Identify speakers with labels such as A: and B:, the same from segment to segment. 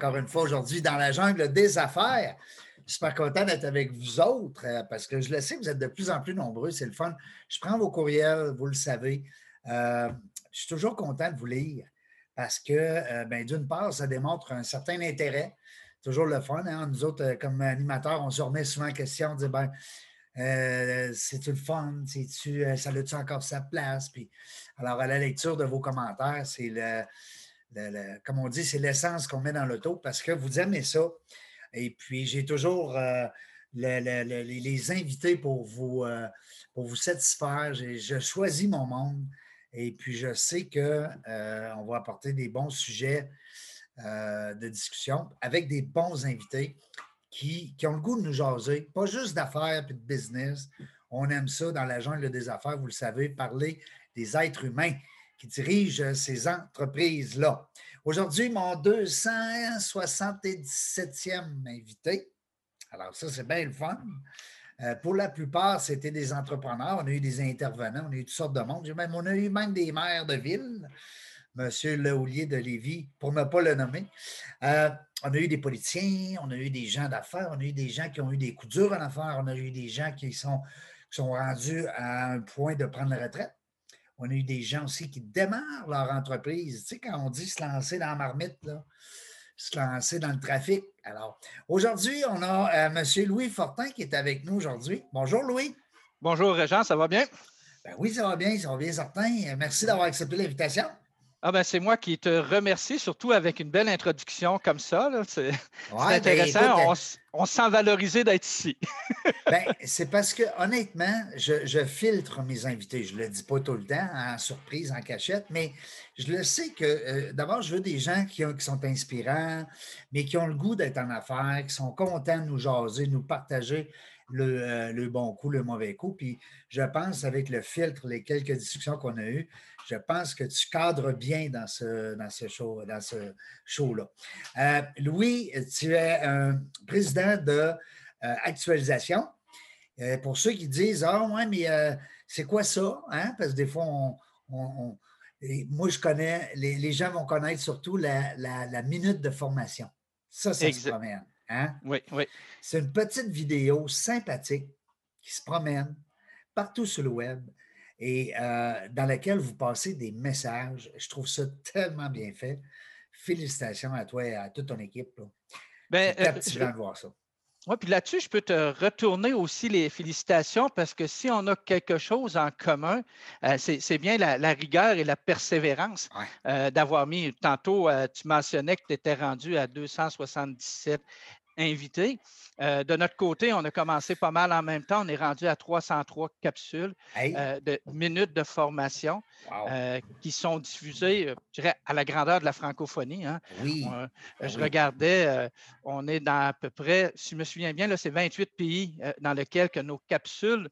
A: encore une fois aujourd'hui dans la jungle des affaires. Super content d'être avec vous autres euh, parce que je le sais, vous êtes de plus en plus nombreux. C'est le fun. Je prends vos courriels, vous le savez. Euh, je suis toujours content de vous lire parce que, euh, ben, d'une part, ça démontre un certain intérêt. Toujours le fun. Hein. Nous autres, comme animateurs, on se remet souvent en question. On dit, ben, c'est-tu le fun? -tu, ça a-tu encore sa place? Puis, alors, à la lecture de vos commentaires, c'est le, comme on dit, c'est l'essence qu'on met dans l'auto parce que vous aimez ça. Et puis, j'ai toujours euh, les invités pour vous, euh, pour vous satisfaire. Je choisis mon monde et puis je sais qu'on euh, va apporter des bons sujets de discussion avec des bons invités qui, qui, ont le goût de nous jaser, pas juste d'affaires et de business. On aime ça dans la jungle des affaires, vous le savez, parler des êtres humains qui dirigent ces entreprises-là. Aujourd'hui, mon 277e invité. Alors, ça, c'est bien le fun. Euh, pour la plupart, c'était des entrepreneurs. On a eu des intervenants, on a eu toutes sortes de monde. Même, on a eu même des maires de ville, M. Lehoulier de Lévis, pour ne pas le nommer. Euh, on a eu des politiciens, on a eu des gens d'affaires, on a eu des gens qui ont eu des coups durs en affaires, on a eu des gens qui sont, qui sont rendus à un point de prendre la retraite. On a eu des gens aussi qui démarrent leur entreprise. Tu sais, quand on dit se lancer dans la marmite, se lancer dans le trafic. Alors, aujourd'hui, on a euh, M. Louis Fortin qui est avec nous aujourd'hui. Bonjour, Louis.
B: Bonjour, Régent, ça va bien?
A: Ben oui, ça va bien, ça va bien, certain. Merci d'avoir accepté l'invitation.
B: Ah ben c'est moi qui te remercie, surtout avec une belle introduction comme ça. C'est ben, intéressant. on, se sent valorisé d'être ici.
A: ben, c'est parce que honnêtement, je, filtre mes invités. Je ne le dis pas tout le temps, en surprise, en cachette, mais je le sais que euh, d'abord, je veux des gens qui, qui, sont inspirants, mais qui ont le goût d'être en affaires, qui sont contents de nous jaser, de nous partager euh, le, bon coup, le mauvais coup. Puis je pense, avec le filtre, les quelques discussions qu'on a eues, je pense que tu cadres bien dans ce, dans ce show, dans ce show-là. Euh, Louis, tu es un président de euh, Actualisation. pour ceux qui disent Ah, ouais, mais c'est quoi ça? Hein? Parce que des fois, on, moi, je connais, les, gens vont connaître surtout la, la minute de formation. Ça, ça se promène. Hein?
B: Oui, oui.
A: C'est une petite vidéo sympathique qui se promène partout sur le web et euh, dans laquelle vous passez des messages. Je trouve ça tellement bien fait. Félicitations à toi et à toute ton équipe. Là.
B: Ben, euh, de voir ça. Oui, puis là-dessus, je peux te retourner aussi les félicitations parce que si on a quelque chose en commun, euh, c'est bien la, rigueur et la persévérance d'avoir mis. Tantôt, tu mentionnais que tu étais rendu à 277 invités. Euh, de notre côté, on a commencé pas mal en même temps. On est rendu à 303 capsules euh, de minutes de formation euh, qui sont diffusées, je dirais, à la grandeur de la francophonie. Hein.
A: Oui.
B: Ben je regardais, on est dans à peu près, si je me souviens bien, c'est 28 pays dans lesquels que nos capsules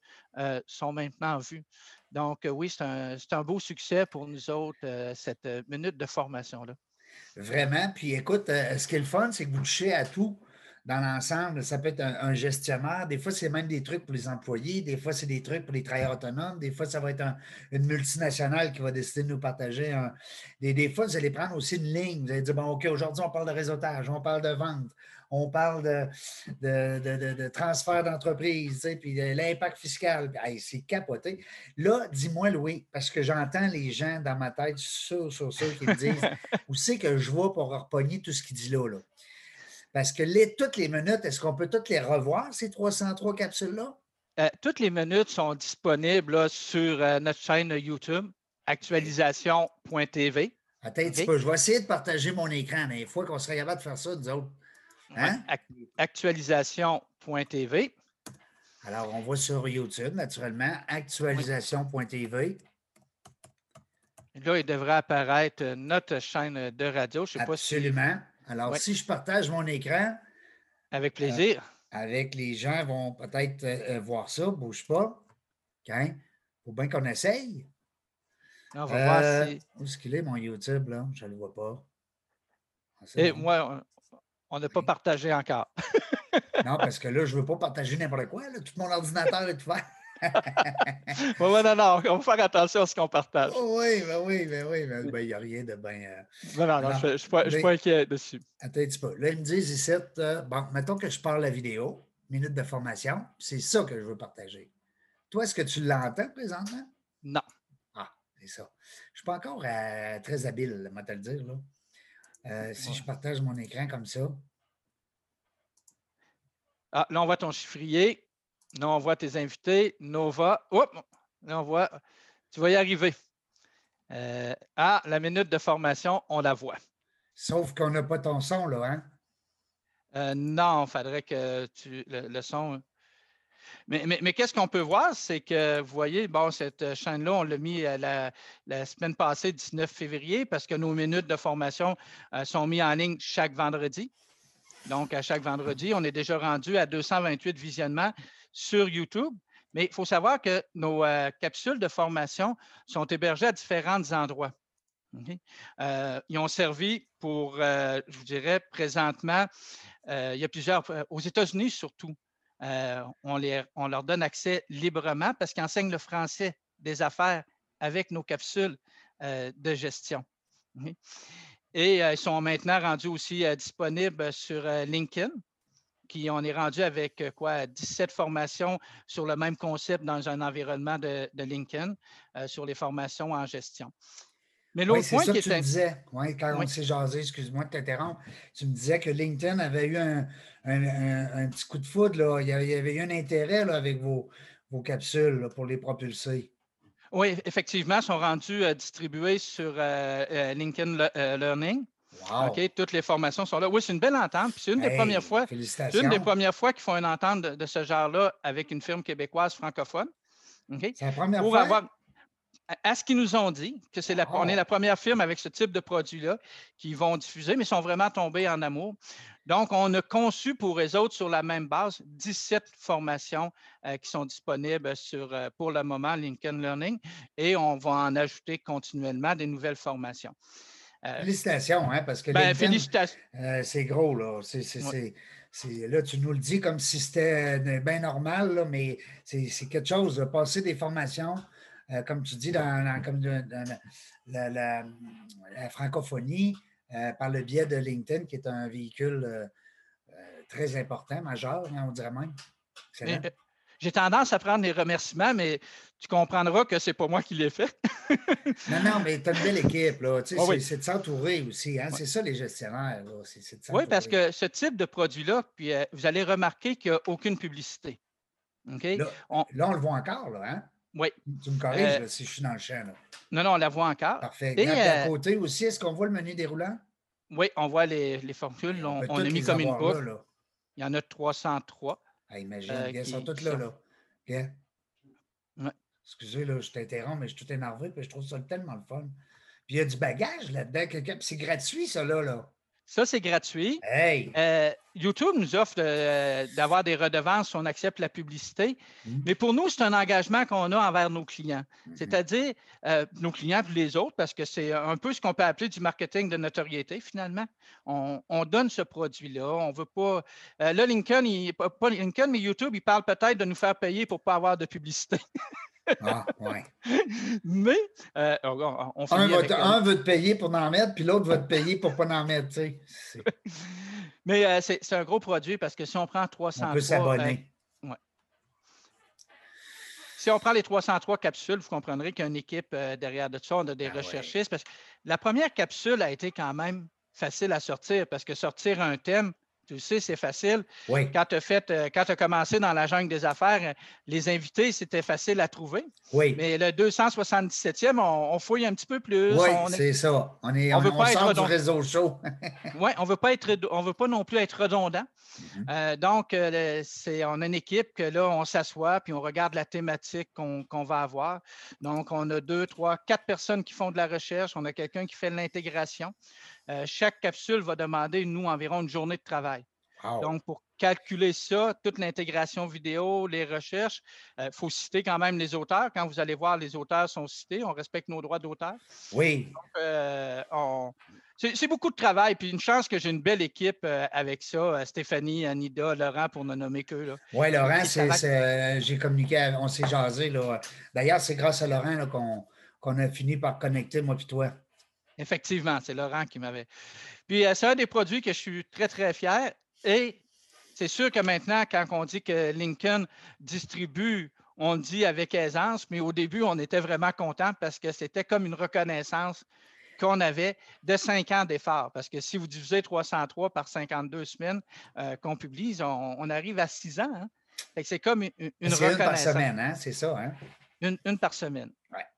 B: sont maintenant vues. Donc, oui, c'est un, un, beau succès pour nous autres, cette minute de formation-là.
A: Vraiment? Puis écoute, ce qui est le fun, c'est que vous touchez à tout dans l'ensemble. Ça peut être un, gestionnaire. Des fois, c'est même des trucs pour les employés. Des fois, c'est des trucs pour les travailleurs autonomes. Des fois, ça va être une multinationale qui va décider de nous partager. des, fois, vous allez prendre aussi une ligne. Vous allez dire, bon, OK, aujourd'hui, on parle de réseautage, on parle de vente, on parle de, de, transfert d'entreprise, puis l'impact fiscal. c'est capoté. Là, dis-moi, Louis, parce que j'entends les gens dans ma tête, sur sur sûr, qui me disent, où c'est que je vois pour repogner tout ce qu'il dit là, là? Parce que les, toutes les minutes, est-ce qu'on peut toutes les revoir, ces 303 capsules-là?
B: Euh, toutes les minutes sont disponibles sur euh, notre chaîne YouTube, actualisation.tv.
A: Attends un petit peu, je vais essayer de partager mon écran. Mais il faut qu'on serait capable de faire ça, nous autres.
B: Hein? actualisation.tv.
A: Alors, on va sur YouTube, naturellement, actualisation.tv.
B: Là, il devrait apparaître notre chaîne de radio. Je sais
A: pas si. Alors, si je partage mon écran.
B: Avec plaisir.
A: Euh, avec les gens vont peut-être euh, euh, voir ça, bouge pas. Il faut bien qu'on essaye.
B: On va voir si...
A: Où est-ce qu'il est, mon YouTube, là? Je ne le vois pas.
B: Ah, Et moi, on n'a pas partagé encore.
A: non, parce que là, je ne veux pas partager n'importe quoi. Tout mon ordinateur est ouvert.
B: Oui, non, non, on va faire attention à ce qu'on partage.
A: oui, ben oui, ben oui, ben, ben il n'y a rien de bien. Euh,
B: non, non, non, je ne suis, pas inquiet dessus.
A: Attends un petit peu. Là, ils me disent ici, euh, bon, mettons que je parle la vidéo, minute de formation, c'est ça que je veux partager. Toi, est-ce que tu l'entends présentement?
B: Non.
A: Ah, c'est ça. Je ne suis pas encore euh, très habile, moi, te le dire. Là. si je partage mon écran comme ça.
B: Ah, là, on voit ton chiffrier. Là, on voit tes invités. Nova. Hop! Là, on voit. Tu vas y arriver. Euh, ah, la minute de formation, on la voit.
A: Sauf qu'on n'a pas ton son, là, hein?
B: Euh, non, il faudrait que tu le, son. Mais, qu'est-ce qu'on peut voir, c'est que vous voyez, bon, cette chaîne-là, on l'a mis euh, la, la, semaine passée, 19 février, parce que nos minutes de formation sont mises en ligne chaque vendredi. Donc, à chaque vendredi, on est déjà rendu à 228 visionnements sur YouTube. Mais il faut savoir que nos euh, capsules de formation sont hébergées à différents endroits. Euh, ils ont servi pour, euh, je vous dirais, présentement, il y a plusieurs, aux États-Unis surtout, on, leur donne accès librement parce qu'ils enseignent le français des affaires avec nos capsules de gestion. Et ils sont maintenant rendus aussi disponibles sur LinkedIn. Qui, on est rendu avec quoi 17 formations sur le même concept dans un environnement de, LinkedIn sur les formations en gestion.
A: Mais l'autre point ça qui que tu me disais, oui, quand on s'est jasé, excuse-moi de t'interrompre, tu me disais que LinkedIn avait eu un, petit coup de foudre, là. Il, y avait, eu un intérêt là, avec vos, vos capsules pour les propulser.
B: Oui, effectivement, ils sont rendus euh, distribués sur euh, euh, LinkedIn Learning. OK, toutes les formations sont là. Oui, c'est une belle entente. c'est une des premières fois. une des premières fois qu'ils font une entente de, ce genre-là avec une firme québécoise francophone.
A: C'est la première fois?
B: à ce qu'ils nous ont dit, que c'est la, on est la première firme avec ce type de produit-là qui vont diffuser, mais ils sont vraiment tombés en amour. Donc, on a conçu pour les autres sur la même base 17 formations euh, qui sont disponibles sur, euh, pour le moment, Lincoln Learning, et on va en ajouter continuellement des nouvelles formations.
A: Euh, félicitations, hein, parce que
B: ben, félicitations.
A: c'est gros, là. là, tu nous le dis comme si c'était bien normal, mais c'est, quelque chose. De passer des formations euh, comme tu dis, dans, comme la, francophonie, euh, par le biais de LinkedIn, qui est un véhicule euh, très important, majeur, hein, on dirait même.
B: J'ai tendance à prendre les remerciements, mais tu comprendras que ce n'est pas moi qui l'ai fait.
A: non, non, mais tu as une belle équipe. Là. Tu sais, C'est de s'entourer aussi. Hein? C'est ça, les gestionnaires.
B: oui, parce que ce type de produit-là, puis vous allez remarquer qu'il n'y a aucune publicité.
A: Là, on... là, on le voit encore. Là, hein?
B: Oui.
A: Tu me corriges euh, si je suis dans le champ.
B: Non, non, on la voit encore.
A: Parfait. Et à euh, côté aussi, est-ce qu'on voit le menu déroulant?
B: Oui, on voit les, les formules. On, on a mis comme une boucle. Il y en a 303.
A: Ah, imagine, euh, ils sont toutes là. là. Excusez, là, je t'interromps, mais je suis tout énervé, puis je trouve ça tellement le fun. Puis il y a du bagage là-dedans. C'est gratuit, ça, là. là.
B: Ça, c'est gratuit. Euh, YouTube nous offre d'avoir des redevances si on accepte la publicité. Mm-hmm. Mais pour nous, c'est un engagement qu'on a envers nos clients, mm-hmm. c'est-à-dire euh, nos clients et les autres, parce que c'est un peu ce qu'on peut appeler du marketing de notoriété, finalement. On, donne ce produit-là. On veut pas. Euh, là, Lincoln, pas Lincoln, mais YouTube, il parle peut-être de nous faire payer pour ne pas avoir de publicité.
A: Ah, ouais.
B: Mais euh, on,
A: un, un, veut te payer pour en mettre, puis l'autre veut te payer pour pas en mettre. Tu
B: sais. Mais euh, c'est un gros produit parce que si on prend 303.
A: On peut s'abonner.
B: Euh, si on prend les 303 capsules, vous comprendrez qu'il y a une équipe derrière de ça. On a des ah recherchistes. Parce que la première capsule a été quand même facile à sortir parce que sortir un thème, tu sais, c'est facile. Quand tu as euh, as commencé dans la jungle des affaires, les invités, c'était facile à trouver.
A: Oui.
B: Mais le 277e, on, fouille un petit peu plus.
A: Oui, c'est ça. On est on, veut pas être du réseau chaud.
B: oui, on veut pas être on veut pas non plus être redondant. Mm-hmm. Euh, donc, euh, c'est, on a une équipe que là, on s'assoit puis on regarde la thématique qu'on, va avoir. Donc, on a deux, trois, quatre personnes qui font de la recherche. On a quelqu'un qui fait l'intégration. Euh, chaque capsule va demander, nous, environ une journée de travail. Donc, pour calculer ça, toute l'intégration vidéo, les recherches, il euh, faut citer quand même les auteurs. Quand vous allez voir, les auteurs sont cités. On respecte nos droits d'auteur.
A: Oui.
B: Euh, c'est beaucoup de travail, puis une chance que j'ai une belle équipe avec ça. Stéphanie, Anida, Laurent, pour ne nommer que.
A: Oui, Laurent, j'ai communiqué, on s'est jasé. D'ailleurs, c'est grâce à Laurent qu'on a fini par connecter, moi et toi.
B: Effectivement, c'est Laurent qui m'avait. Puis, c'est un des produits que je suis très, très fier. Et c'est sûr que maintenant, quand on dit que Lincoln distribue on le dit avec aisance, mais au début, on était vraiment content parce que c'était comme une reconnaissance qu'on avait de cinq ans d'effort. Parce que si vous divisez 303 par 52 semaines euh, qu'on publie, on, arrive à six ans. Hein. C'est comme une, reconnaissance. Une par
A: semaine, hein? c'est ça. Hein?
B: Une, par semaine.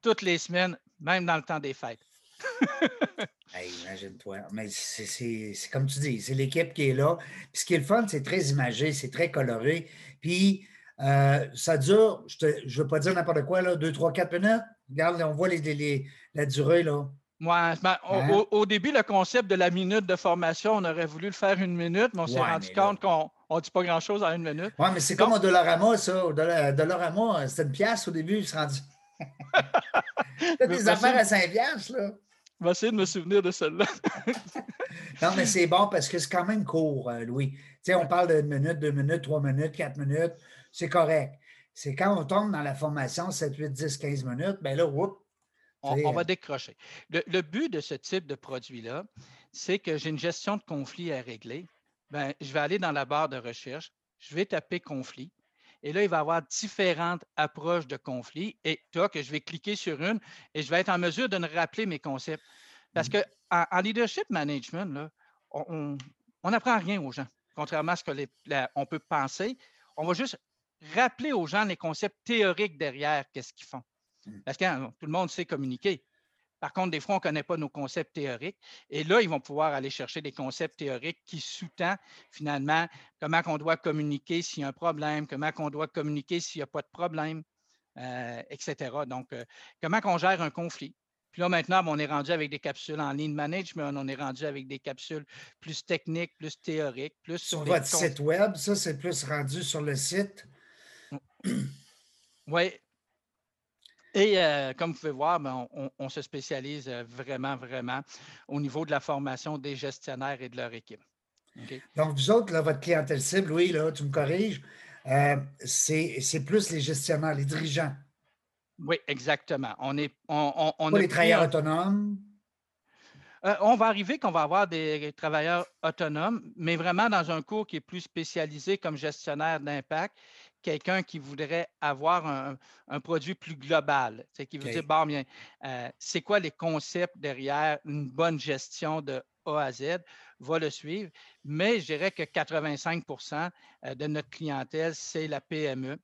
B: Toutes les semaines, même dans le temps des fêtes.
A: imagine-toi. Mais c'est comme tu dis, c'est l'équipe qui est là. Puis ce qui est le fun, c'est très imagé, c'est très coloré. Puis euh, ça dure, je ne veux pas dire n'importe quoi, là, 2, 3, 4 minutes. Regarde, on voit les, la durée. Là.
B: Ben, hein? au, début, le concept de la minute de formation, on aurait voulu le faire une minute, mais on s'est rendu compte qu'on ne dit pas grand-chose en une minute.
A: Oui, mais c'est comme au Dollarama, ça. Au Dollarama, c'était une pièce au début, il se rendu. T'as des affaires à 5 piastres, là.
B: Je vais essayer de me souvenir de celle-là.
A: non, mais c'est bon parce que c'est quand même court, euh, Louis. Tu sais, on parle d'une minute, deux minutes, trois minutes, quatre minutes c'est correct. C'est quand on tombe dans la formation 7, 8, 10, 15 minutes, bien là, whoop,
B: on, va décrocher. Le, but de ce type de produit-là, c'est que j'ai une gestion de conflit à régler. Bien, je vais aller dans la barre de recherche, je vais taper conflit. Et là, il va y avoir différentes approches de conflit. Et toi, que je vais cliquer sur une et je vais être en mesure de me rappeler mes concepts. Parce mmh. qu'en en, leadership management, là, on n'apprend rien aux gens, contrairement à ce qu'on peut penser. On va juste rappeler aux gens les concepts théoriques derrière qu'est-ce qu'ils font. Mmh. Parce que hein, tout le monde sait communiquer. Par contre, des fois, on ne connaît pas nos concepts théoriques. Et là, ils vont pouvoir aller chercher des concepts théoriques qui sous-tendent finalement comment on doit communiquer s'il y a un problème, comment on doit communiquer s'il n'y a pas de problème, euh, etc. Donc, euh, comment on gère un conflit. Puis là, maintenant, on est rendu avec des capsules en ligne management, on est rendu avec des capsules plus techniques, plus théoriques, plus
A: sur, sur votre site web. Ça, c'est plus rendu sur le site.
B: Oui. Et euh, comme vous pouvez voir, ben, on, se spécialise euh, vraiment, vraiment au niveau de la formation des gestionnaires et de leur équipe.
A: Donc, vous autres, votre clientèle cible, oui, là, tu me corriges, euh, c'est plus les gestionnaires, les dirigeants.
B: Oui, exactement. On est,
A: on, les travailleurs autonomes?
B: on va arriver qu'on va avoir des travailleurs autonomes, mais vraiment dans un cours qui est plus spécialisé comme gestionnaire d'impact quelqu'un qui voudrait avoir un, produit plus global, c'est qui veut dire, bon, bien, euh, c'est quoi les concepts derrière une bonne gestion de A à Z, va le suivre. Mais je dirais que 85% euh, de notre clientèle, c'est la PME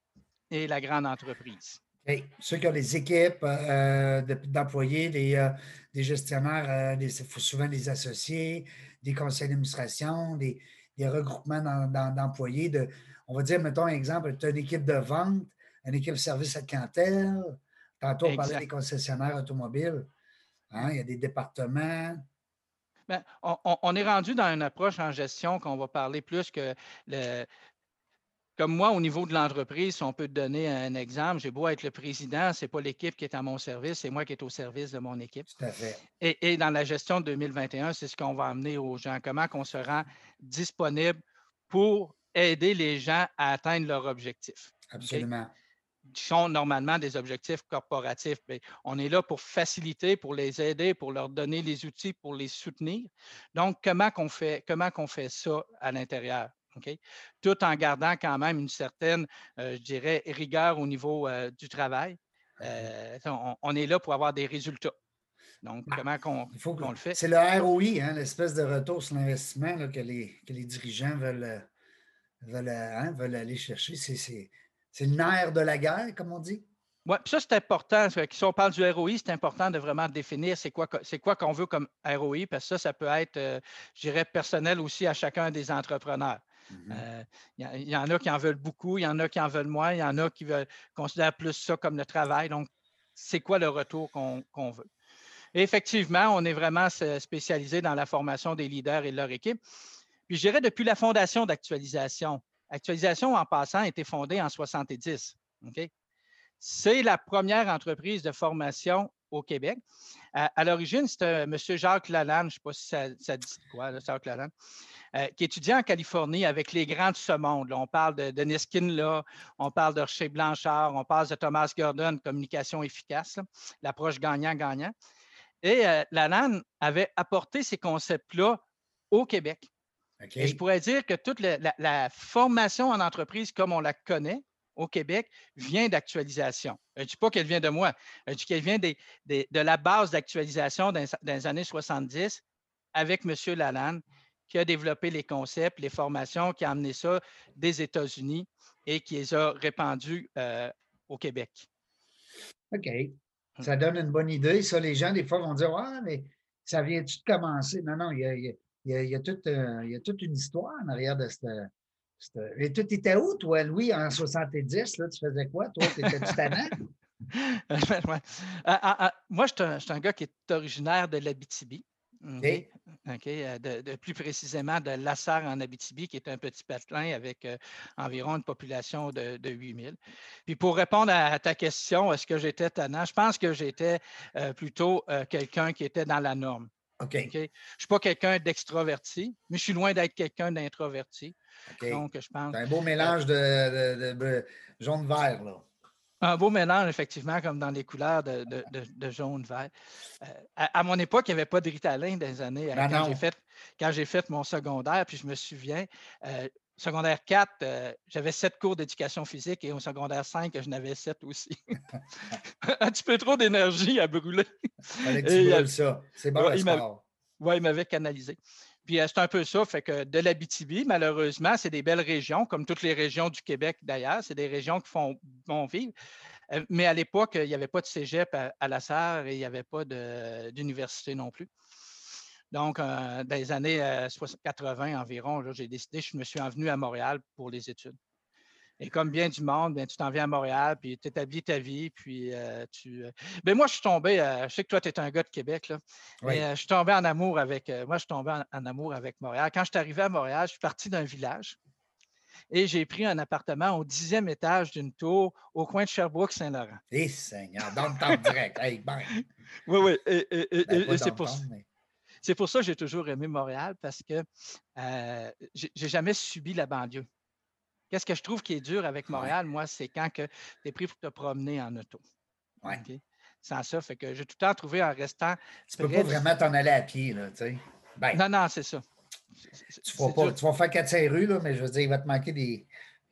B: et la grande entreprise.
A: Ceux qui ont des équipes euh, d'employés, des, gestionnaires, souvent des associés, des conseils d'administration, des, regroupements d'employés, de, on va dire, mettons un exemple, tu as une équipe de vente, une équipe de service à clientèle. Tantôt, on parlait des concessionnaires automobiles. Hein, il y a des départements.
B: Bien, on, est rendu dans une approche en gestion qu'on va parler plus que le, comme moi, au niveau de l'entreprise, on peut te donner un exemple, j'ai beau être le président, ce n'est pas l'équipe qui est à mon service, c'est moi qui est au service de mon équipe.
A: Tout à fait.
B: Et, et dans la gestion de 2021, c'est ce qu'on va amener aux gens, comment on se rend disponible pour aider les gens à atteindre leurs objectifs.
A: Absolument.
B: Qui sont normalement des objectifs corporatifs. Mais on est là pour faciliter, pour les aider, pour leur donner les outils, pour les soutenir. Donc, comment qu'on fait, comment qu'on fait ça à l'intérieur? Tout en gardant quand même une certaine, euh, je dirais, rigueur au niveau euh, du travail. Euh, on, est là pour avoir des résultats. Donc, bah, comment qu'on le fait?
A: C'est le ROI, hein, l'espèce de retour sur l'investissement que les, que les dirigeants veulent, Hein, veulent, aller chercher. C'est le nerf de la guerre, comme on dit.
B: Oui, ça, c'est important. Si on parle du ROI, c'est important de vraiment définir c'est quoi c'est quoi qu'on veut comme ROI, parce que ça, ça peut être, euh, je dirais, personnel aussi à chacun des entrepreneurs. Mm-hmm. Euh, il y, en a qui en veulent beaucoup, il y en a qui en veulent moins, il y en a qui veulent considérer plus ça comme le travail. Donc, c'est quoi le retour qu'on veut? effectivement, on est vraiment spécialisé dans la formation des leaders et de leur équipe. Puis je dirais depuis la fondation d'actualisation. Actualisation, en passant, a été fondée en 70. C'est la première entreprise de formation au Québec. à l'origine, c'était M. Jacques Lalande, je ne sais pas si ça, dit quoi, Jacques Lalande, qui étudiait en Californie avec les grands de ce monde. on parle de Denis Kinla, on parle de Rocher Blanchard, on parle de Thomas Gordon, communication efficace, l'approche gagnant-gagnant. Et Lalande avait apporté ces concepts-là au Québec. Et je pourrais dire que toute la, formation en entreprise comme on la connaît au Québec vient d'actualisation. Je ne dis pas qu'elle vient de moi, je dis qu'elle vient de la base d'actualisation dans, les années 70 avec M. Lalande qui a développé les concepts, les formations, qui a amené ça des États-Unis et qui les a répandus euh, au Québec.
A: OK. Hum. Ça donne une bonne idée. Ça, les gens, des fois, vont dire Ah, mais ça vient-tu de commencer? Non, non, il y a, il y, a, toute, euh, il y a toute une histoire en arrière de cette. Et tu étais où, toi, Louis, en 70? Là, tu faisais quoi? Toi, tu étais tannant?
B: ouais. Ah, ah, ah, moi, je suis un, gars qui est originaire de l'Abitibi. OK? Euh, de, plus précisément de Lassar en Abitibi, qui est un petit patelin avec euh, environ une population de, de 8000. Puis pour répondre à, ta question, est-ce que j'étais tannant? Je pense que j'étais plutôt quelqu'un qui était dans la norme.
A: Je
B: ne suis pas quelqu'un d'extroverti, mais je suis loin d'être quelqu'un d'introverti. Donc, je pense.
A: C'est un beau mélange de, jaune-vert, là.
B: Un beau mélange, effectivement, comme dans les couleurs de, jaune-vert. Euh, à, mon époque, il n'y avait pas de Ritalin dans les années. Quand, j'ai fait, quand j'ai fait mon secondaire, puis je me souviens, euh, secondaire 4, euh, j'avais sept cours d'éducation physique et au secondaire 5, je n'avais sept aussi. un petit peu trop d'énergie à brûler.
A: Fallait que tu brûles ça. C'est bon, ouais,
B: Oui, il m'avait canalisé. Puis euh, c'est un peu ça, fait que de l'Abitibi, malheureusement, c'est des belles régions, comme toutes les régions du Québec d'ailleurs, c'est des régions qui font bon vivre. Euh, mais à l'époque, il n'y avait pas de cégep à, à la Sarre et il n'y avait pas d'université non plus. Donc, euh, dans les années 80 euh, environ, j'ai décidé, je me suis envenu à Montréal pour les études. Et comme bien du monde, bien, tu t'en viens à Montréal, puis tu établis ta vie, puis euh, tu. Bien, moi, je suis tombé, je sais que toi, tu es un gars de Québec, là, mais je suis tombé en amour avec. moi, je suis tombé en, amour avec Montréal. Quand je suis arrivé à Montréal, je suis parti d'un village et j'ai pris un appartement au dixième étage d'une tour au coin de Sherbrooke-Saint-Laurent.
A: Eh, Seigneur, dans le temps direct. Hey,
B: Oui, oui. Et, ben, c'est pour ça. C'est pour ça que j'ai toujours aimé Montréal parce que euh, je n'ai jamais subi la banlieue. Qu'est-ce que je trouve qui est dur avec Montréal, moi, c'est quand tu es pris pour te promener en auto.
A: Ouais.
B: Sans ça, fait que j'ai tout le temps trouvé en restant.
A: Tu ne peux pas vraiment t'en aller à pied, là, tu sais.
B: Ben, non, non, c'est ça.
A: Tu vas, pas, tu vas faire 4 rues, là, mais je veux dire, il va te manquer des,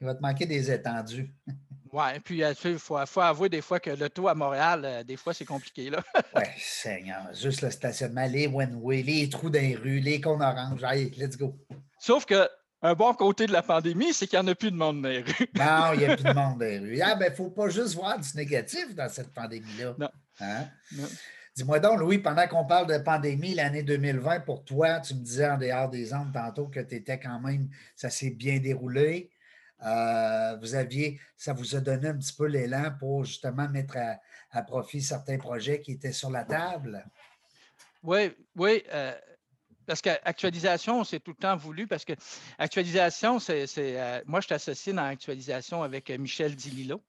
A: il va te manquer des étendues.
B: Oui, puis euh, il faut, avouer des fois que le taux à Montréal, euh, des fois, c'est compliqué.
A: oui, Seigneur. Juste le stationnement, les one-way, les trous dans les rues, les cons. Allez, let's go.
B: Sauf que un bon côté de la pandémie, c'est qu'il n'y en a plus de monde dans les rues.
A: non, il n'y a plus de monde dans les rues. Ah, ben, il ne faut pas juste voir du négatif dans cette pandémie-là.
B: Non. Hein?
A: Dis-moi donc, Louis, pendant qu'on parle de pandémie, l'année 2020, pour toi, tu me disais en dehors des ondes tantôt que tu étais quand même, ça s'est bien déroulé. Euh, vous aviez, ça vous a donné un petit peu l'élan pour justement mettre à, profit certains projets qui étaient sur la table?
B: Oui, oui. Euh, parce qu'actualisation, c'est tout le temps voulu, parce que actualisation, c'est. Euh, moi, je suis associé dans l'actualisation avec Michel Dililo.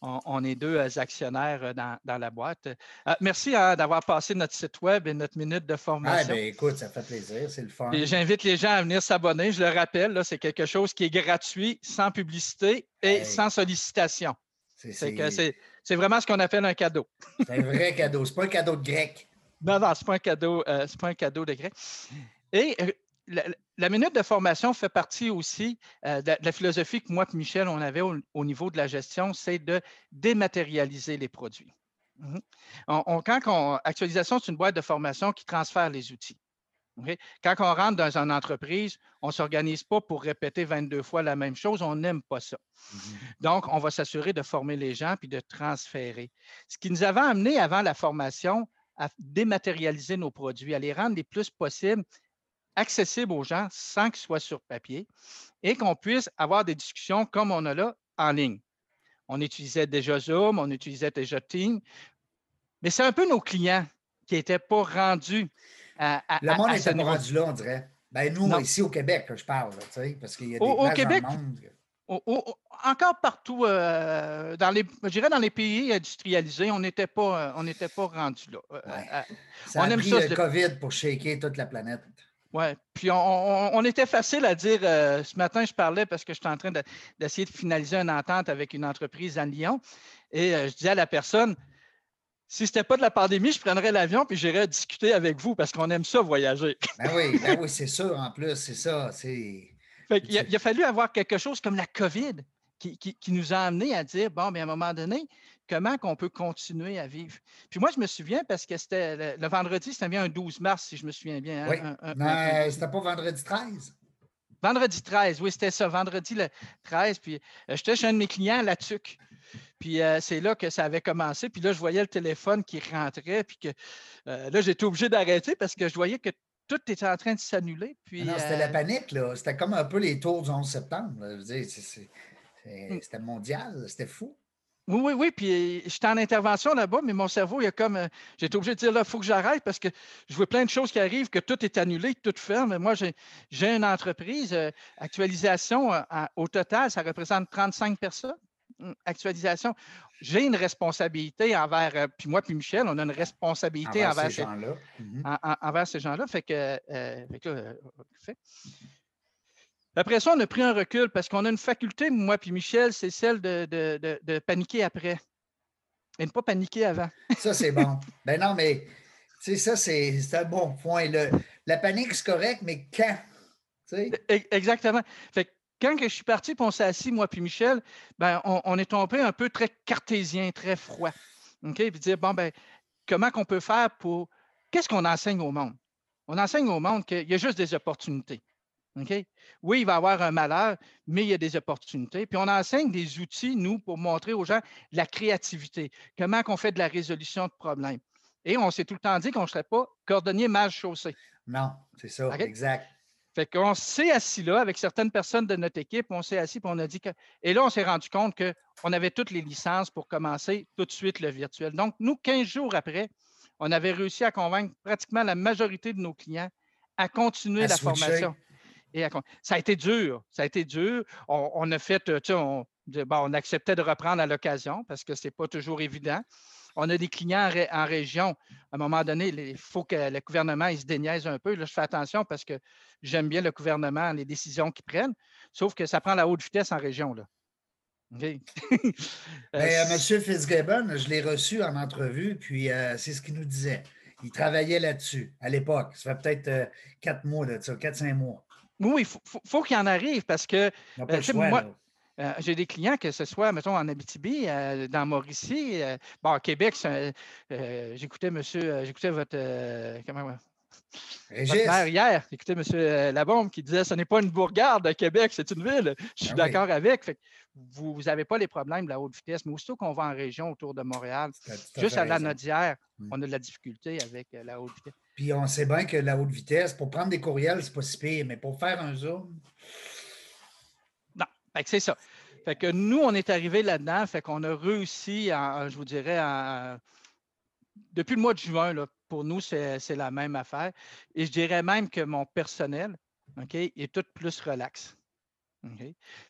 B: On, est deux euh, actionnaires euh, dans, la boîte. Euh, merci hein, d'avoir passé notre site web et notre minute de formation.
A: Ah, ben, écoute, ça fait plaisir, c'est le fun.
B: J'invite les gens à venir s'abonner. Je le rappelle, c'est quelque chose qui est gratuit, sans publicité et sans sollicitation. C'est vraiment ce qu'on appelle un cadeau.
A: C'est un vrai cadeau. Ce n'est pas un cadeau de grec.
B: Non, non, ce n'est pas, un cadeau, pas un cadeau de grec. Et la, minute de formation fait partie aussi euh, de, la philosophie que moi et Michel, on avait au, niveau de la gestion, c'est de dématérialiser les produits. Mhm. quand on, actualisation, c'est une boîte de formation qui transfère les outils. Quand on rentre dans une entreprise, on ne s'organise pas pour répéter 22 fois la même chose. On n'aime pas ça. Mhm. Donc, on va s'assurer de former les gens puis de transférer. Ce qui nous avait amené avant la formation à dématérialiser nos produits, à les rendre les plus possibles accessible aux gens sans qu'ils soient sur papier et qu'on puisse avoir des discussions comme on a là en ligne. On utilisait déjà Zoom, on utilisait déjà Teams, mais c'est un peu nos clients qui n'étaient pas rendus à,
A: Le monde n'était pas rendu là, on dirait. Ben, nous, ici au Québec, je parle, parce qu'il y a des au,
B: Québec,
A: dans le monde.
B: encore partout, dans les, je dirais dans les pays industrialisés, on n'était pas, on pas rendu
A: là. ça on a aime pris le COVID pour shaker toute la planète.
B: Oui, puis on, était facile à dire. ce matin, je parlais parce que j'étais en train d'essayer de, finaliser une entente avec une entreprise à Lyon. Et je disais à la personne, si ce n'était pas de la pandémie, je prendrais l'avion puis j'irais discuter avec vous parce qu'on aime ça voyager.
A: Ben oui, ben oui c'est sûr en plus, c'est ça.
B: il, a, fallu avoir quelque chose comme la COVID qui, nous a amené à dire bon, mais à un moment donné, comment qu'on peut continuer à vivre. Puis moi, je me souviens parce que c'était le, vendredi, c'était bien un 12 mars, si je me souviens bien.
A: Hein, oui, mais c'était pas vendredi 13.
B: Vendredi 13, oui, c'était ça, vendredi le 13. Puis euh, j'étais chez un de mes clients à La Tuque. Puis euh, c'est là que ça avait commencé. Puis là, je voyais le téléphone qui rentrait. Puis que euh, là, j'étais obligé d'arrêter parce que je voyais que tout était en train de s'annuler. Puis,
A: non, c'était la panique, là. C'était comme un peu les tours du 11 septembre. Mm. C'était mondial, c'était fou.
B: Oui, oui, oui. Puis j'étais en intervention là-bas, mais mon cerveau, il y a comme. J'étais obligé de dire là, il faut que j'arrête parce que je vois plein de choses qui arrivent, que tout est annulé, tout ferme. Moi, j'ai une entreprise. actualisation, au total, ça représente 35 personnes. Mmh, actualisation. J'ai une responsabilité envers, euh, puis moi, puis Michel, on a une responsabilité envers, ces gens-là. Envers ces gens-là. Fait que, euh, euh, après ça, on a pris un recul parce qu'on a une faculté, moi puis Michel, c'est celle de, paniquer après et ne pas paniquer avant.
A: ça, c'est bon. ben non, mais ça, c'est un bon point. la panique, c'est correct, mais quand?
B: E, exactement. Fait quand je suis parti, puis on s'est assis, moi puis Michel, ben, on, est tombé un peu très cartésien, très froid. OK? Puis dire, bon, ben, comment qu'on peut faire pour. Qu'est-ce qu'on enseigne au monde? On enseigne au monde qu'il y a juste des opportunités. OK? Oui, il va y avoir un malheur, mais il y a des opportunités. Puis on enseigne des outils, nous, pour montrer aux gens la créativité, comment qu'on fait de la résolution de problèmes. Et on s'est tout le temps dit qu'on ne serait pas cordonnier mal chaussé.
A: Non, c'est ça, exact.
B: Fait qu'on s'est assis là avec certaines personnes de notre équipe, on s'est assis et on a dit que. Et là, on s'est rendu compte qu'on avait toutes les licences pour commencer tout de suite le virtuel. Donc, nous, 15 jours après, on avait réussi à convaincre pratiquement la majorité de nos clients à continuer la formation. Et Ça a été dur. Ça a été dur. On, a fait, tu sais, on, on acceptait de reprendre à l'occasion parce que ce n'est pas toujours évident on a des clients en, région. À un moment donné, il faut que le gouvernement il se déniaise un peu. Là, je fais attention parce que j'aime bien le gouvernement, les décisions qu'ils prennent, sauf que ça prend la haute vitesse en région. Là.
A: Euh, euh, M. Fitzgibbon, je l'ai reçu en entrevue, puis euh, c'est ce qu'il nous disait. Il travaillait là-dessus à l'époque. Ça fait peut-être quatre mois, quatre, cinq mois.
B: Oui, il faut, qu'il en arrive parce que moi, euh, j'ai des clients, que ce soit, mettons, en Abitibi, euh, dans Mauricie, euh, bon, Québec, j'écoutais monsieur, j'écoutais votre, comment, hier, j'écoutais monsieur Labombe qui disait ce n'est pas une bourgade de Québec, c'est une ville. Je suis ah d'accord avec. vous n'avez pas les problèmes de la haute vitesse, mais aussitôt qu'on va en région autour de Montréal, juste à la Nodière, mmh. on a de la difficulté avec la haute vitesse.
A: Puis on sait bien que la haute vitesse, pour prendre des courriels, c'est pas si pire, mais pour faire un zoom,
B: c'est ça. Fait que nous, on est arrivé là-dedans, fait qu'on a réussi, je vous dirais, depuis le mois de juin, pour nous, c'est la même affaire. Et je dirais même que mon personnel est tout plus relax.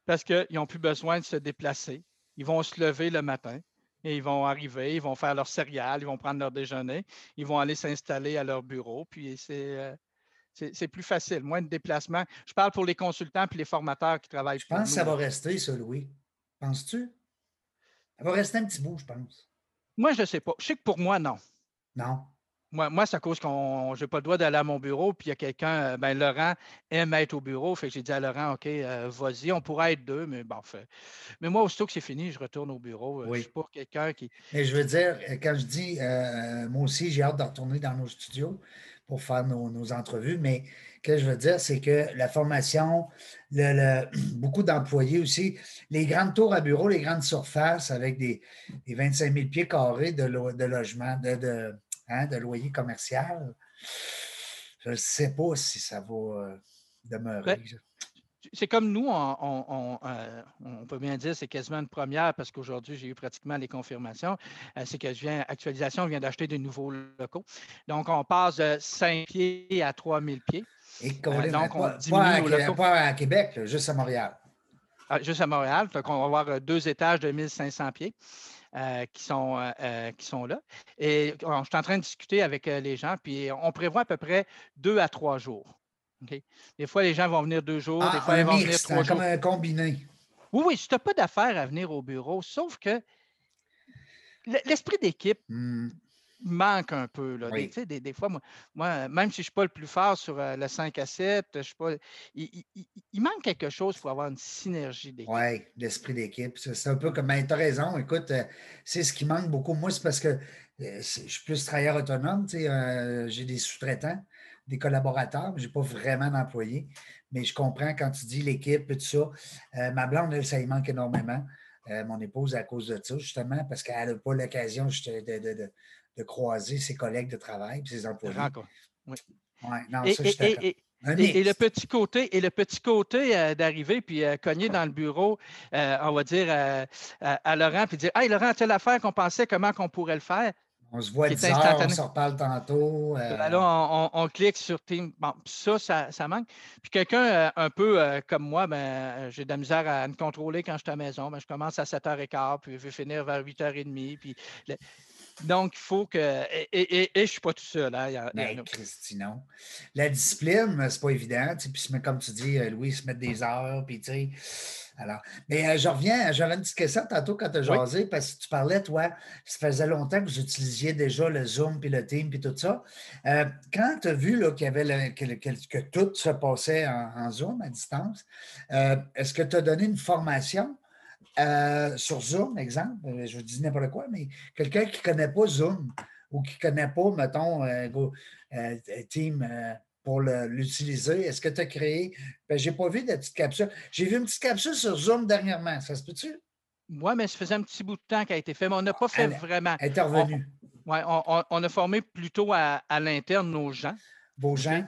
B: Parce qu'ils n'ont plus besoin de se déplacer. Ils vont se lever le matin et ils vont arriver, ils vont faire leur céréales, ils vont prendre leur déjeuner, ils vont aller s'installer à leur bureau. Puis c'est euh, c'est plus facile, moins de déplacements. Je parle pour les consultants et les formateurs qui travaillent.
A: Je pense que ça va rester, ça, Louis. Penses-tu? Ça va rester un petit bout, je pense.
B: Moi, je ne sais pas. Je sais que pour moi, non.
A: Non?
B: Moi, moi c'est à cause qu'on n'ai pas le droit d'aller à mon bureau, puis il y a quelqu'un, euh, ben Laurent aime être au bureau. Fait que j'ai dit à Laurent, OK, euh, vas-y, on pourrait être deux, mais bon, fait. Mais moi, aussitôt que c'est fini, je retourne au bureau. Euh, oui. Je suis pas quelqu'un qui.
A: Mais je veux dire, quand je dis moi aussi, j'ai hâte de retourner dans nos studios, pour faire nos, entrevues. Mais ce que je veux dire, c'est que la formation, le, beaucoup d'employés aussi, les grandes tours à bureau, les grandes surfaces avec des, 25 000 pieds carrés de, de logement, de, de, hein, de, loyer commercial, je ne sais pas si ça va euh, demeurer. Ben,
B: c'est comme nous, euh, on, peut bien dire c'est quasiment une première parce qu'aujourd'hui, j'ai eu pratiquement les confirmations. Euh, c'est que je viens, actualisation vient d'acheter de nouveaux locaux. Donc, on passe de 5 pieds à 3000 pieds.
A: Et euh, donc, on pas, diminue pas, à, pas à Québec, juste à Montréal.
B: Ah, juste à Montréal. Donc, on va avoir deux étages de 1500 pieds. Qui, sont, qui sont là. Et je suis en train de discuter avec les gens, puis on prévoit à peu près deux à trois jours. Des fois, les gens vont venir deux jours, des ah, fois, ils vont venir trois jours.
A: comme un combiné.
B: Oui, oui, si tu n'as pas d'affaires à venir au bureau, sauf que l'esprit d'équipe hmm. Manque un peu. Là. Des, fois, moi, même si je ne suis pas le plus fort sur euh, le 5 à 7, je suis pas, il, manque quelque chose pour avoir une synergie d'équipe.
A: Oui, l'esprit d'équipe. C'est un peu comme, ben, tu as raison, écoute, euh, c'est ce qui manque beaucoup. Moi, c'est parce que euh, je suis plus travailleur autonome, j'ai des sous-traitants des collaborateurs, je n'ai pas vraiment d'employés. Mais je comprends quand tu dis l'équipe et tout ça. Ma blonde, elle, ça y manque énormément. Mon épouse, à cause de ça, justement, parce qu'elle n'a pas l'occasion de, croiser ses collègues de travail et ses employés.
B: Oui. Ouais, non, et, ça, et, et, le petit côté, et le petit côté euh, d'arriver puis cogner dans le bureau, on va dire à Laurent, puis dire Hey Laurent, telle affaire qu'on pensait, comment qu'on pourrait le faire?
A: On se voit 10 heures, on se reparle tantôt.
B: Euh. Ben là, on, clique sur Team. Bon, ça, ça, manque. Puis quelqu'un euh, un peu euh, comme moi, ben, j'ai de la misère à me contrôler quand je suis à la maison. Ben, je commence à 7h15, puis je vais finir vers 8h30. Puis Donc, il faut que. Et, je ne suis pas tout seul. Hein,
A: ben, non. La discipline, c'est pas évident. Puis, comme tu dis, Louis, se mettre des heures, puis tu sais alors, mais euh, je reviens, j'avais une petite question tantôt quand tu as jasé, parce que tu parlais, toi, ça faisait longtemps que vous utilisiez déjà le Zoom, puis le Team, puis tout ça. Euh, quand tu as vu qu'il y avait que, tout se passait en, Zoom à distance, euh, est-ce que tu as donné une formation? Sur Zoom, exemple? Je vous dis n'importe quoi, mais quelqu'un qui ne connaît pas Zoom ou qui ne connaît pas, mettons, Team pour l'utiliser? Est-ce que tu as créé? Ben, je n'ai pas vu de petite capsule. J'ai vu une petite capsule sur Zoom dernièrement. Ça se peut-tu?
B: Oui, mais ça faisait un petit bout de temps qu'elle a été fait, mais on n'a pas fait vraiment.
A: Intervenu.
B: Oui, on, a formé plutôt à, l'interne nos gens.
A: Vos gens?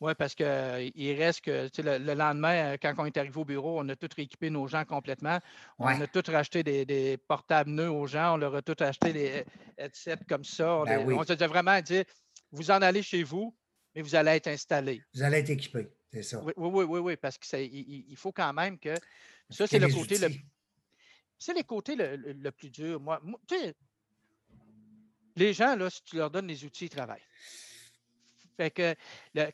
B: Oui, parce qu'il euh, reste que le, lendemain, euh, quand on est arrivé au bureau, on a tout rééquipé nos gens complètement. On a tout racheté des, portables nœuds aux gens. On leur a tout acheté des headsets comme ça. On, ben on vraiment dit vous en allez chez vous, mais vous allez être installé.
A: Vous allez être équipé, c'est ça.
B: Oui, oui, oui, oui, parce qu'il il faut quand même que. Ça, c'est le côté le. C'est les côtés le, plus dur. Moi, les gens, là, si tu leur donnes les outils, ils travaillent. Fait que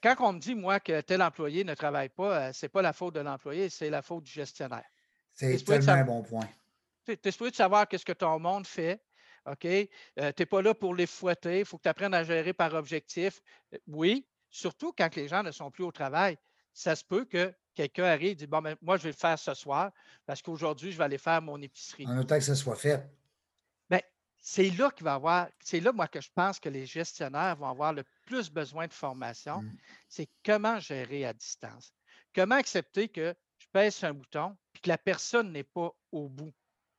B: quand on me dit, moi, que tel employé ne travaille pas, euh, ce n'est pas la faute de l'employé, c'est la faute du gestionnaire.
A: C'est tellement un bon point.
B: Tu es supposé de savoir qu'est-ce que ton monde fait, OK? Euh, tu n'es pas là pour les fouetter. Il faut que tu apprennes à gérer par objectif. Euh, oui, surtout quand les gens ne sont plus au travail. Ça se peut que quelqu'un arrive et dit Bon, ben, moi, je vais le faire ce soir parce qu'aujourd'hui, je vais aller faire mon épicerie.
A: En autant que ça soit fait.
B: C'est là qu'il va avoir, c'est là, moi, que je pense que les gestionnaires vont avoir le plus besoin de formation. Mmh. C'est comment gérer à distance. Comment accepter que je pèse un bouton et que la personne n'est pas au bout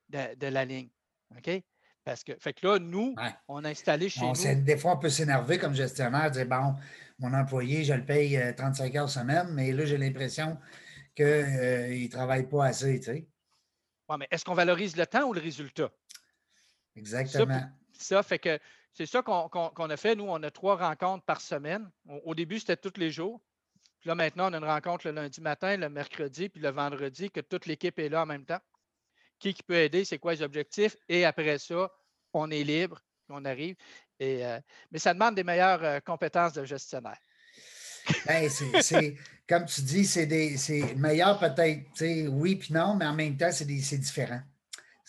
B: de, de la ligne. OK? Parce que, fait que là, nous, on a installé chez nous.
A: Des fois, on peut s'énerver comme gestionnaire, dire bon, mon employé, je le paye 35 euh, heures semaine, mais là, j'ai l'impression qu'il euh, ne travaille pas assez. Tu sais.
B: Oui, mais est-ce qu'on valorise le temps ou le résultat?
A: Exactement.
B: Ça, fait que c'est ça qu'on a fait. Nous, on a trois rencontres par semaine. Au, début, c'était tous les jours. Puis là, maintenant, on a une rencontre le lundi matin, le mercredi, puis le vendredi, que toute l'équipe est là en même temps qui, peut aider, c'est quoi les objectifs, et après ça, on est libre, on arrive. Et, euh, mais ça demande des meilleures euh, compétences de gestionnaire.
A: Ben, c'est, comme tu dis, c'est, des, meilleur peut-être, oui puis non, mais en même temps, c'est, différent.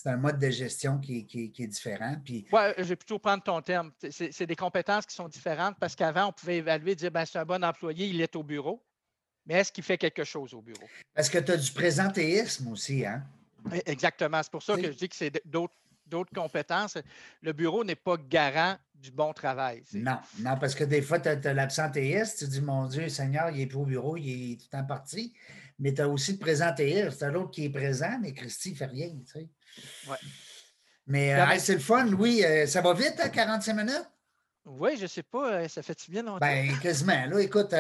A: C'est un mode de gestion qui, est différent. Puis...
B: Oui, je vais plutôt prendre ton terme. C'est, des compétences qui sont différentes parce qu'avant, on pouvait évaluer, dire ben, c'est un bon employé, il est au bureau. Mais est-ce qu'il fait quelque chose au bureau?
A: Parce que tu as du présentéisme aussi, hein?
B: Exactement. C'est pour ça que je dis que c'est d'autres compétences. Le bureau n'est pas garant du bon travail.
A: Non, non, parce que des fois, tu as, l'absentéiste, tu dis, mon Dieu, Seigneur, il est plus au bureau, il est tout en partie. Mais tu as aussi le présentéiste, as l'autre qui est présent, mais Christy ne fait rien. Tu sais.
B: ouais.
A: Mais euh, c'est le fun, Louis. Euh, ça va vite, 45 hein, minutes?
B: Oui, je ne sais pas, euh, ça fait bien longtemps?
A: Ben, quasiment. Là, écoute,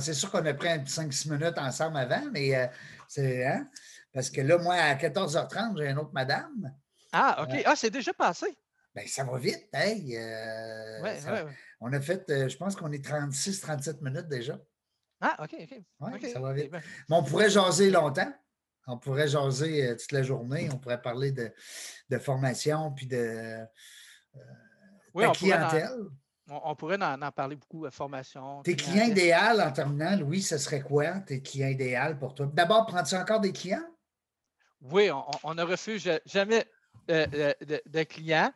A: c'est sûr qu'on a pris 5-6 minutes ensemble avant, mais c'est. Hein? Parce que là, moi, à 14h30, j'ai une autre madame.
B: Ah, OK. Euh, ah, c'est déjà passé.
A: Bien, ça va vite. Hey, euh, ouais, On a fait, euh, je pense qu'on est 36-37 minutes déjà.
B: Ah, OK, OK.
A: Oui, ça va vite. Mais on pourrait jaser longtemps. On pourrait jaser euh, toute la journée. On pourrait parler de, formation puis de,
B: euh, clientèle. on, pourrait en, parler beaucoup, de formation.
A: Tes clients idéaux en terminant, Louis, ce serait quoi, tes clients idéaux pour toi? D'abord, prends-tu encore des clients?
B: Oui, on, ne refuse jamais de, clients.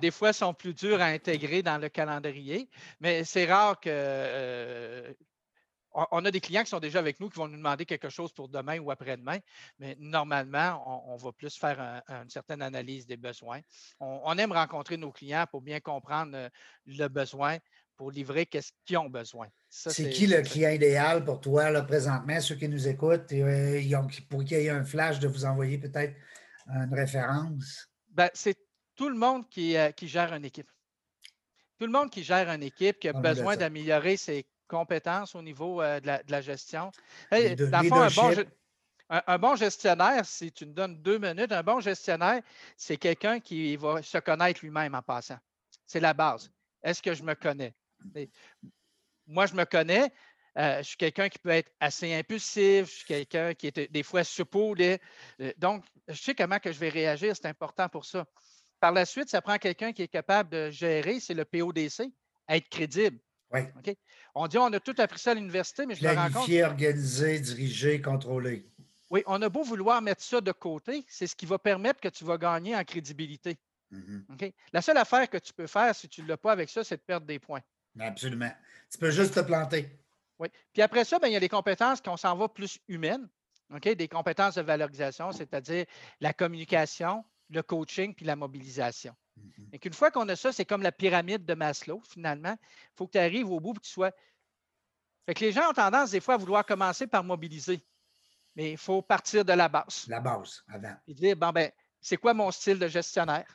B: des fois, ils sont plus durs à intégrer dans le calendrier, mais c'est rare que, on a des clients qui sont déjà avec nous qui vont nous demander quelque chose pour demain ou après-demain, mais normalement, on, va plus faire une certaine analyse des besoins. On, aime rencontrer nos clients pour bien comprendre euh, le besoin, pour livrer qu'est-ce qu'ils ont besoin.
A: C'est qui le client idéal pour toi là, présentement, ceux qui nous écoutent, euh, pour qu'il y ait un flash de vous envoyer peut-être une référence?
B: Ben, c'est tout le monde qui, euh, qui, gère une équipe. Tout le monde qui gère une équipe, qui a besoin d'améliorer ses compétences au niveau euh, de, la, gestion. un bon, gestionnaire, si tu me donnes deux minutes, un bon gestionnaire, c'est quelqu'un qui va se connaître lui-même en passant. C'est la base. Est-ce que je me connais? moi, je me connais. Euh, je suis quelqu'un qui peut être assez impulsif, je suis quelqu'un qui est des fois supposé. Euh, donc, je sais comment que je vais réagir, c'est important pour ça. Par la suite, ça prend quelqu'un qui est capable de gérer, c'est le PODC, être crédible.
A: Oui.
B: On dit on a tout appris ça à l'université, mais je me rends compte.
A: organiser, diriger, contrôler.
B: Oui, on a beau vouloir mettre ça de côté, c'est ce qui va permettre que tu vas gagner en crédibilité. Mm-hmm. La seule affaire que tu peux faire si tu ne l'as pas avec ça, c'est de perdre des points.
A: Absolument. Tu peux juste te planter.
B: Oui. Puis après ça, ben, il y a des compétences qu'on s'en va plus humaines. Des compétences de valorisation, c'est-à-dire la communication, le coaching puis la mobilisation. Mhm. Et qu'une fois qu'on a ça, c'est comme la pyramide de Maslow, finalement. Il faut que tu arrives au bout et que tu sois. Fait que les gens ont tendance, des fois, à vouloir commencer par mobiliser. Mais il faut partir de la base.
A: La base, avant.
B: Et dire, bon, ben, c'est quoi mon style de gestionnaire?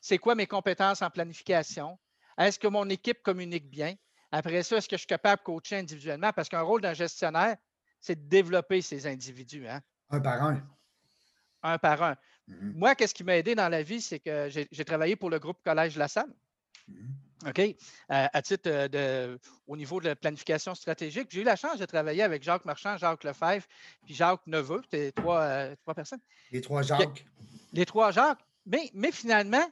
B: C'est quoi mes compétences en planification? Est-ce que mon équipe communique bien? Après ça, est-ce que je suis capable de coacher individuellement? Parce qu'un rôle d'un gestionnaire, c'est de développer ces individus. Hein?
A: Un par un.
B: Un par un. Mmh Moi, qu'est-ce qui m'a aidé dans la vie, c'est que j'ai travaillé pour le groupe Collège La Salle. Mmh OK? Euh, à titre euh, de, au niveau de la planification stratégique. J'ai eu la chance de travailler avec Jacques Marchand, Jacques Lefebvre, puis Jacques Neveu. C'était trois, euh, trois personnes.
A: Les trois Jacques?
B: Les trois Jacques. Mais, mais finalement,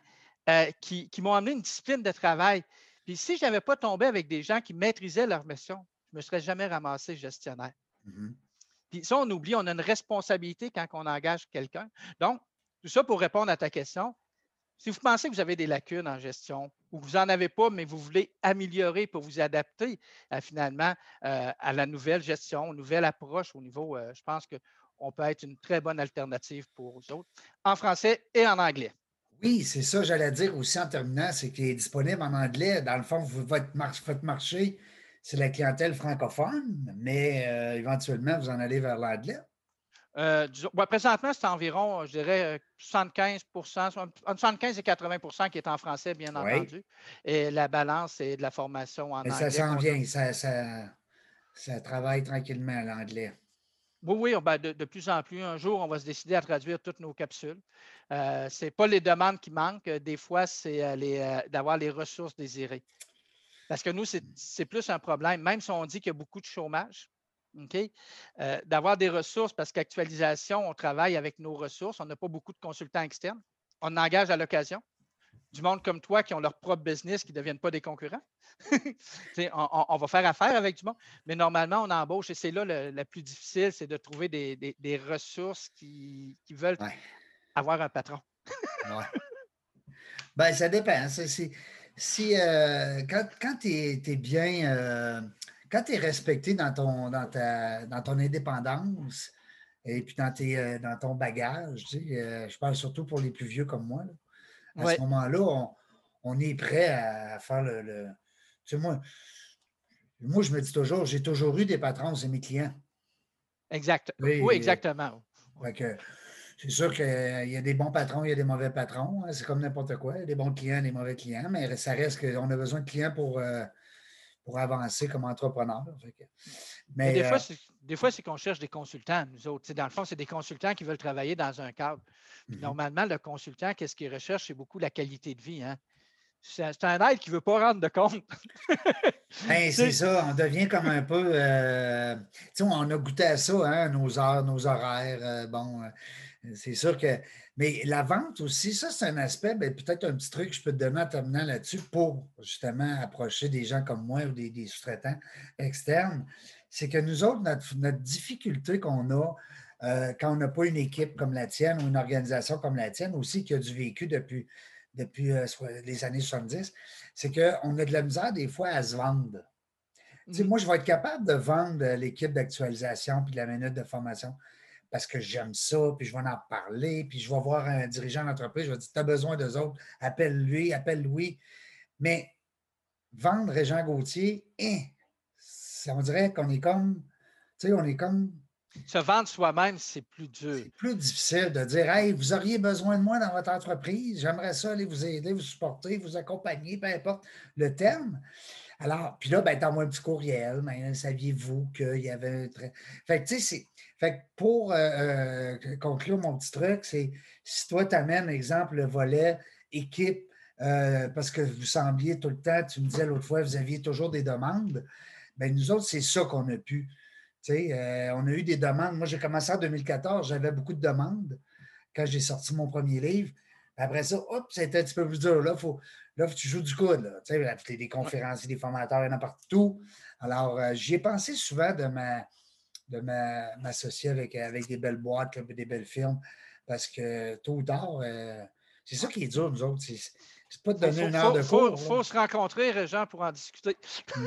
B: qui, qui m'ont amené une discipline de travail. Puis si je n'avais pas tombé avec des gens qui maîtrisaient leur mission, je ne me serais jamais ramassé gestionnaire. Mmh puis ça, on oublie, on a une responsabilité quand on engage quelqu'un. Donc, tout ça pour répondre à ta question. Si vous pensez que vous avez des lacunes en gestion ou que vous n'en avez pas, mais vous voulez améliorer pour vous adapter à, finalement euh, à la nouvelle gestion, nouvelle approche au niveau, euh, je pense qu'on peut être une très bonne alternative pour vous autres, en français et en anglais.
A: Oui, c'est ça, j'allais dire aussi en terminant, c'est qu'il est disponible en anglais. Dans le fond, votre, marché, c'est la clientèle francophone, mais euh, éventuellement, vous en allez vers l'anglais.
B: Euh, présentement, c'est environ, je dirais, 75% 75 et 80% qui est en français, bien entendu. Et la balance, c'est de la formation en anglais.
A: Ça s'en vient, ça, ça, travaille tranquillement l'anglais.
B: Oui, oui, ben, de, plus en plus. Un jour, on va se décider à traduire toutes nos capsules. Euh, ce n'est pas les demandes qui manquent. Des fois, c'est euh, d'avoir les ressources désirées. Parce que nous, c'est plus un problème. Même si on dit qu'il y a beaucoup de chômage, euh, d'avoir des ressources, parce qu'actualisation, on travaille avec nos ressources. On n'a pas beaucoup de consultants externes. On engage à l'occasion du monde comme toi qui ont leur propre business, qui ne deviennent pas des concurrents. on, va faire affaire avec du monde, mais normalement, on embauche et c'est là le, plus difficile, c'est de trouver des, ressources qui, veulent avoir un patron.
A: Ben, ça dépend. Si, euh, quand, tu es, bien, euh, quand tu es respecté dans ton, dans, ta, dans ton indépendance et puis dans, tes, euh, dans ton bagage, euh, je parle surtout pour les plus vieux comme moi, à ce moment-là, on, est prêt à faire le. Tu sais, moi, moi, je me dis toujours, j'ai toujours eu des patrons, c'est mes clients.
B: Exact. Oui, exactement.
A: c'est sûr qu'il y a des bons patrons, il y a des mauvais patrons. Hein, c'est comme n'importe quoi. Il y a des bons clients, des mauvais clients, mais ça reste qu'on a besoin de clients pour, euh, pour avancer comme entrepreneur.
B: Mais, des, fois, euh, des fois, c'est qu'on cherche des consultants, nous autres. dans le fond, c'est des consultants qui veulent travailler dans un cadre. Mhm. Normalement, le consultant, qu'est-ce qu'il recherche? C'est beaucoup la qualité de vie. Hein? c'est un aide qui ne veut pas rendre de compte.
A: Ben, c'est ça, on devient comme un peu. Euh, on a goûté à ça, hein, nos heures, nos horaires. Euh, bon, euh, c'est sûr que. Mais la vente aussi, ça, c'est un aspect, ben, peut-être un petit truc que je peux te donner en terminant là-dessus pour justement approcher des gens comme moi ou des, sous-traitants externes. C'est que nous autres, notre, difficulté qu'on a, quand on n'a pas une équipe comme la tienne ou une organisation comme la tienne aussi qui a du vécu depuis depuis euh, les années 70, c'est qu'on a de la misère des fois à se vendre. Mmh. Moi, je vais être capable de vendre euh, l'équipe d'actualisation puis de la minute de formation parce que j'aime ça, puis je vais en parler, puis je vais voir un dirigeant d'entreprise, je vais dire Tu as besoin d'eux autres, appelle-lui, appelle-lui. Mais vendre Régent Gauthier, hein, on dirait qu'on est comme, tu sais, on est comme
B: se vendre soi-même, c'est plus dur.
A: C'est plus difficile de dire Hey, vous auriez besoin de moi dans votre entreprise, j'aimerais ça aller vous aider, vous supporter, vous accompagner, peu importe le terme. Alors, puis là, ben, t'envoies un petit courriel, mais saviez-vous qu'il y avait un très. Fait que, tu sais. Fait que pour euh, euh, conclure mon petit truc, c'est si toi, tu amènes, exemple, le volet équipe, euh, parce que vous sembliez tout le temps, tu me disais l'autre fois, vous aviez toujours des demandes, bien, nous autres, c'est ça qu'on a pu euh, on a eu des demandes. Moi, j'ai commencé en 2014, j'avais beaucoup de demandes quand j'ai sorti mon premier livre. Après ça, hop, c'était un petit peu plus dur. Là, faut, là tu joues du coude. Là. Tu sais, des conférenciers, des formateurs, il y en a partout. Alors, euh, j'y ai pensé souvent de de m'associer avec, avec des belles boîtes, des belles firmes, parce que tôt ou tard, euh, c'est ça qui est dur, nous autres. C'est pas de donner une heure de cours.
B: Il faut, se rencontrer, Jean, pour en discuter.
A: Mm.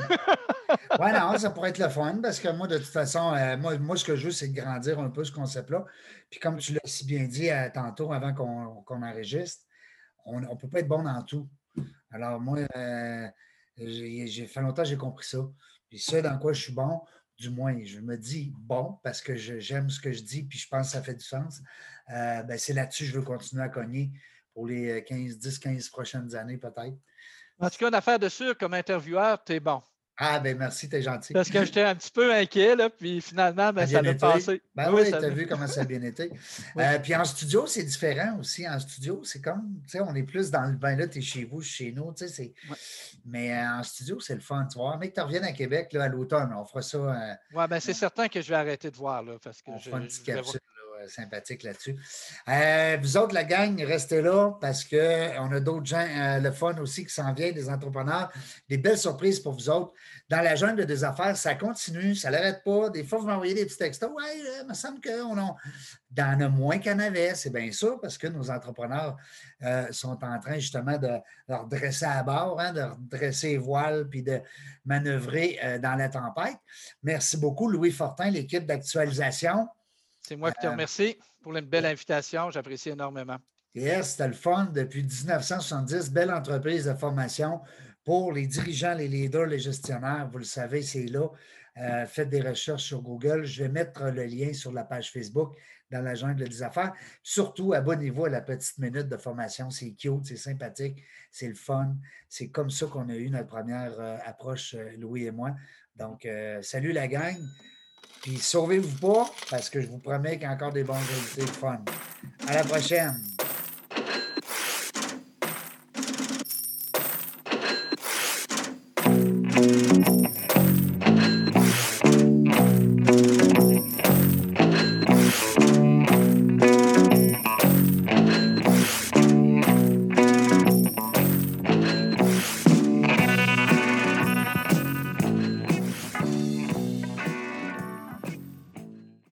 A: oui, non, ça pourrait être le fun parce que moi, de toute façon, euh, moi, moi, ce que je veux, c'est de grandir un peu ce concept-là. Puis comme tu l'as si bien dit euh, tantôt avant qu'on enregistre, on ne peut pas être bon dans tout. Alors, moi, euh, j'ai fait longtemps que j'ai compris ça. Puis ça, dans quoi je suis bon, du moins, je me dis bon parce que j'aime ce que je dis, puis je pense que ça fait du sens. Ben, c'est là-dessus que je veux continuer à cogner pour les 15, 10, 15 prochaines années, peut-être.
B: En tout cas, une affaire de sûr, comme intervieweur, tu es bon.
A: Ah, ben merci, t'es gentil.
B: Parce que j'étais un petit peu inquiet, là, puis finalement, ben, ça a passé.
A: Ben oui, tu as vu comment ça a bien été. Euh, puis en studio, c'est différent aussi. En studio, c'est comme, tu sais, on est plus dans le bain là, tu es chez vous, chez nous, tu sais. Mais euh, en studio, c'est le fun, tu vois. Mais que tu reviennes à Québec, là, à l'automne, on fera ça. Euh,
B: oui, ben c'est certain que je vais arrêter de voir, là, parce que
A: on fera une petite capsule. Sympathique là-dessus. vous autres, la gang, restez là parce qu'on a d'autres gens, le fun aussi qui s'en vient, des entrepreneurs, des belles surprises pour vous autres dans la jungle des affaires, ça continue, ça n'arrête pas. Des fois, vous m'envoyez des petits textos. Ouais, il me semble qu'on en, a moins qu'en avait. C'est bien sûr parce que nos entrepreneurs euh, sont en train justement de, leur dresser à bord, hein, de redresser les voiles puis de manœuvrer euh, dans la tempête. Merci beaucoup, Louis Fortin, l'équipe d'actualisation.
B: C'est moi qui te euh, remercie pour une belle invitation. J'apprécie énormément.
A: Yes, c'était le fun depuis 1970. Belle entreprise de formation pour les dirigeants, les leaders, les gestionnaires, vous le savez, c'est là. Euh, faites des recherches sur Google. Je vais mettre le lien sur la page Facebook dans la jungle des affaires. Surtout, abonnez-vous à la petite minute de formation. C'est cute, c'est sympathique, c'est le fun. C'est comme ça qu'on a eu notre première euh, approche, Louis et moi. Donc, salut la gang. Puis sauvez-vous pas, parce que je vous promets qu'il y a encore des bons invités de fun. À la prochaine.